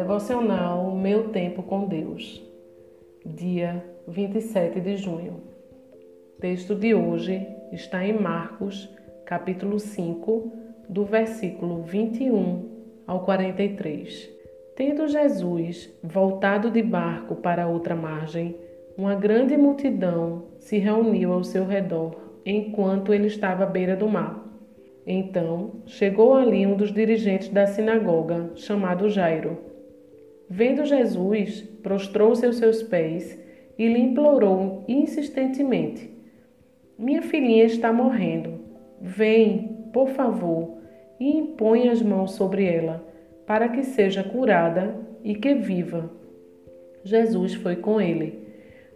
Devocional Meu Tempo com Deus, dia 27 de junho. texto de hoje está em Marcos, capítulo 5, do versículo 21 ao 43. Tendo Jesus voltado de barco para outra margem, uma grande multidão se reuniu ao seu redor enquanto ele estava à beira do mar. Então chegou ali um dos dirigentes da sinagoga, chamado Jairo. Vendo Jesus, prostrou-se aos seus pés e lhe implorou insistentemente: Minha filhinha está morrendo. Vem, por favor, e impõe as mãos sobre ela, para que seja curada e que viva. Jesus foi com ele.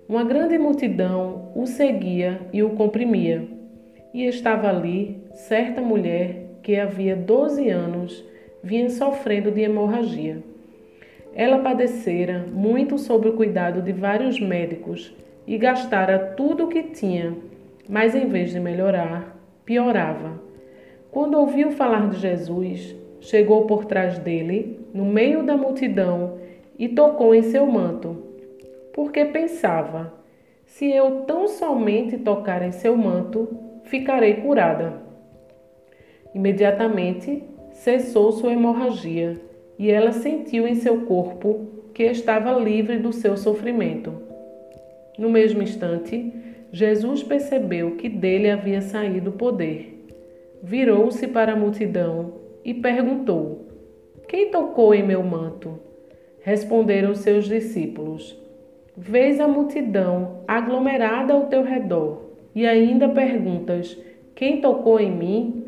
Uma grande multidão o seguia e o comprimia. E estava ali certa mulher que havia 12 anos vinha sofrendo de hemorragia. Ela padecera muito sob o cuidado de vários médicos e gastara tudo o que tinha, mas em vez de melhorar, piorava. Quando ouviu falar de Jesus, chegou por trás dele, no meio da multidão, e tocou em seu manto, porque pensava: se eu tão somente tocar em seu manto, ficarei curada. Imediatamente cessou sua hemorragia e ela sentiu em seu corpo que estava livre do seu sofrimento. No mesmo instante, Jesus percebeu que dele havia saído o poder. Virou-se para a multidão e perguntou: Quem tocou em meu manto? Responderam seus discípulos: Vês a multidão aglomerada ao teu redor e ainda perguntas: Quem tocou em mim?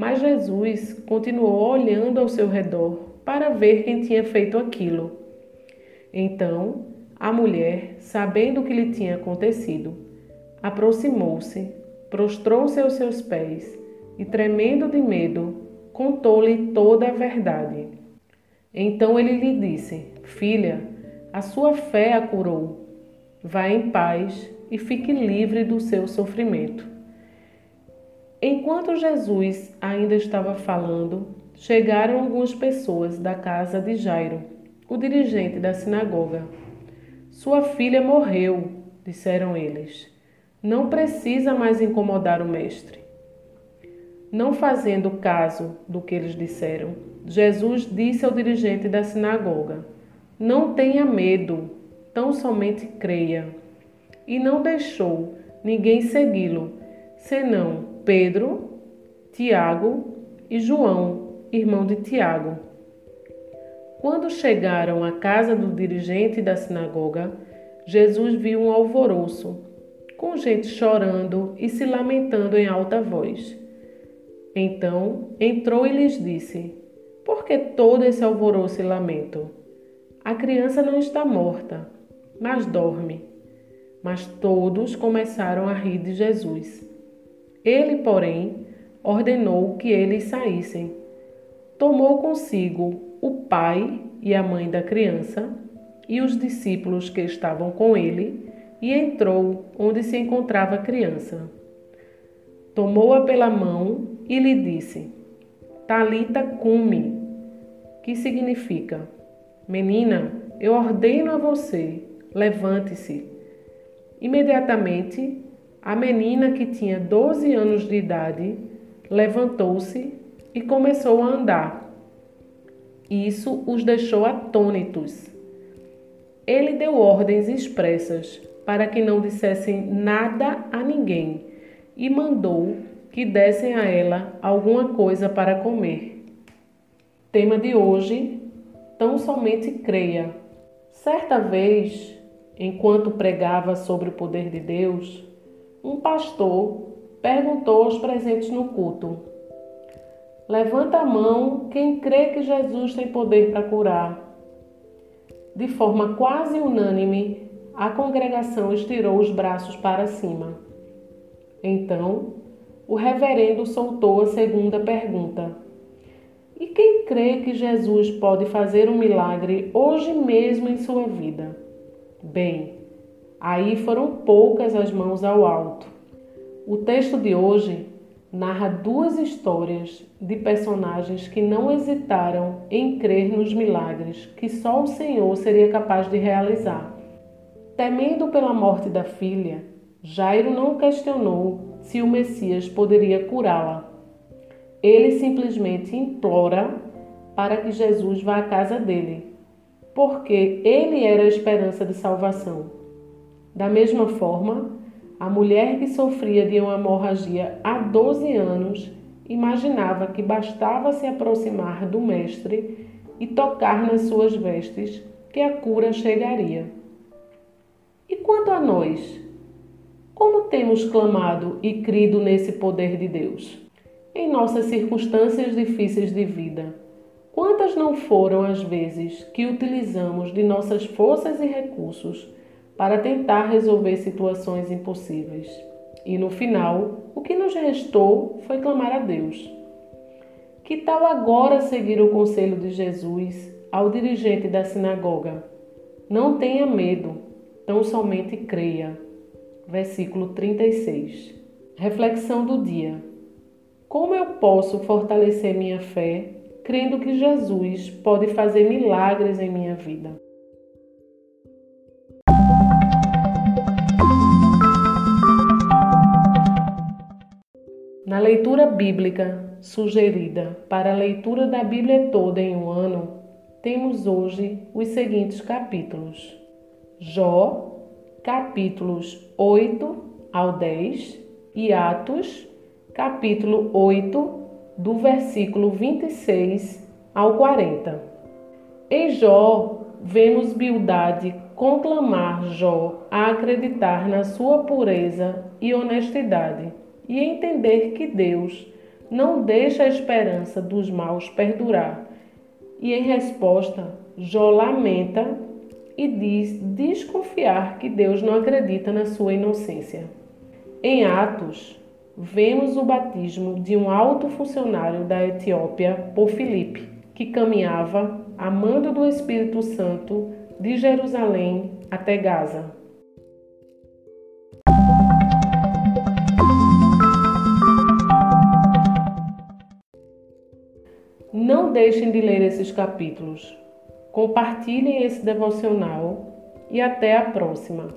Mas Jesus continuou olhando ao seu redor para ver quem tinha feito aquilo. Então, a mulher, sabendo o que lhe tinha acontecido, aproximou-se, prostrou-se aos seus pés e, tremendo de medo, contou-lhe toda a verdade. Então ele lhe disse: Filha, a sua fé a curou. Vá em paz e fique livre do seu sofrimento. Enquanto Jesus ainda estava falando, chegaram algumas pessoas da casa de Jairo, o dirigente da sinagoga. Sua filha morreu, disseram eles. Não precisa mais incomodar o mestre. Não fazendo caso do que eles disseram, Jesus disse ao dirigente da sinagoga: Não tenha medo, tão somente creia. E não deixou ninguém segui-lo, senão Pedro, Tiago e João, irmão de Tiago. Quando chegaram à casa do dirigente da sinagoga, Jesus viu um alvoroço, com gente chorando e se lamentando em alta voz. Então entrou e lhes disse: Por que todo esse alvoroço e lamento? A criança não está morta, mas dorme. Mas todos começaram a rir de Jesus. Ele, porém, ordenou que eles saíssem. Tomou consigo o pai e a mãe da criança e os discípulos que estavam com ele e entrou onde se encontrava a criança. Tomou-a pela mão e lhe disse: Talita cumi, que significa: Menina, eu ordeno a você, levante-se. Imediatamente a menina, que tinha 12 anos de idade, levantou-se e começou a andar. Isso os deixou atônitos. Ele deu ordens expressas para que não dissessem nada a ninguém e mandou que dessem a ela alguma coisa para comer. Tema de hoje: tão somente creia. Certa vez, enquanto pregava sobre o poder de Deus, um pastor perguntou aos presentes no culto: Levanta a mão quem crê que Jesus tem poder para curar. De forma quase unânime, a congregação estirou os braços para cima. Então, o reverendo soltou a segunda pergunta: E quem crê que Jesus pode fazer um milagre hoje mesmo em sua vida? Bem, Aí foram poucas as mãos ao alto. O texto de hoje narra duas histórias de personagens que não hesitaram em crer nos milagres que só o Senhor seria capaz de realizar. Temendo pela morte da filha, Jairo não questionou se o Messias poderia curá-la. Ele simplesmente implora para que Jesus vá à casa dele, porque ele era a esperança de salvação. Da mesma forma, a mulher que sofria de uma hemorragia há 12 anos imaginava que bastava se aproximar do Mestre e tocar nas suas vestes que a cura chegaria. E quanto a nós? Como temos clamado e crido nesse poder de Deus? Em nossas circunstâncias difíceis de vida, quantas não foram as vezes que utilizamos de nossas forças e recursos para tentar resolver situações impossíveis. E no final, o que nos restou foi clamar a Deus. Que tal agora seguir o conselho de Jesus ao dirigente da sinagoga? Não tenha medo, tão somente creia. Versículo 36. Reflexão do dia. Como eu posso fortalecer minha fé crendo que Jesus pode fazer milagres em minha vida? Na leitura bíblica sugerida para a leitura da Bíblia toda em um ano, temos hoje os seguintes capítulos: Jó, capítulos 8 ao 10, e Atos, capítulo 8, do versículo 26 ao 40. Em Jó, vemos Bildade conclamar Jó a acreditar na sua pureza e honestidade e entender que Deus não deixa a esperança dos maus perdurar. E em resposta, Jó lamenta e diz desconfiar que Deus não acredita na sua inocência. Em Atos, vemos o batismo de um alto funcionário da Etiópia por Filipe, que caminhava, amando do Espírito Santo, de Jerusalém até Gaza. Não deixem de ler esses capítulos. Compartilhem esse devocional e até a próxima.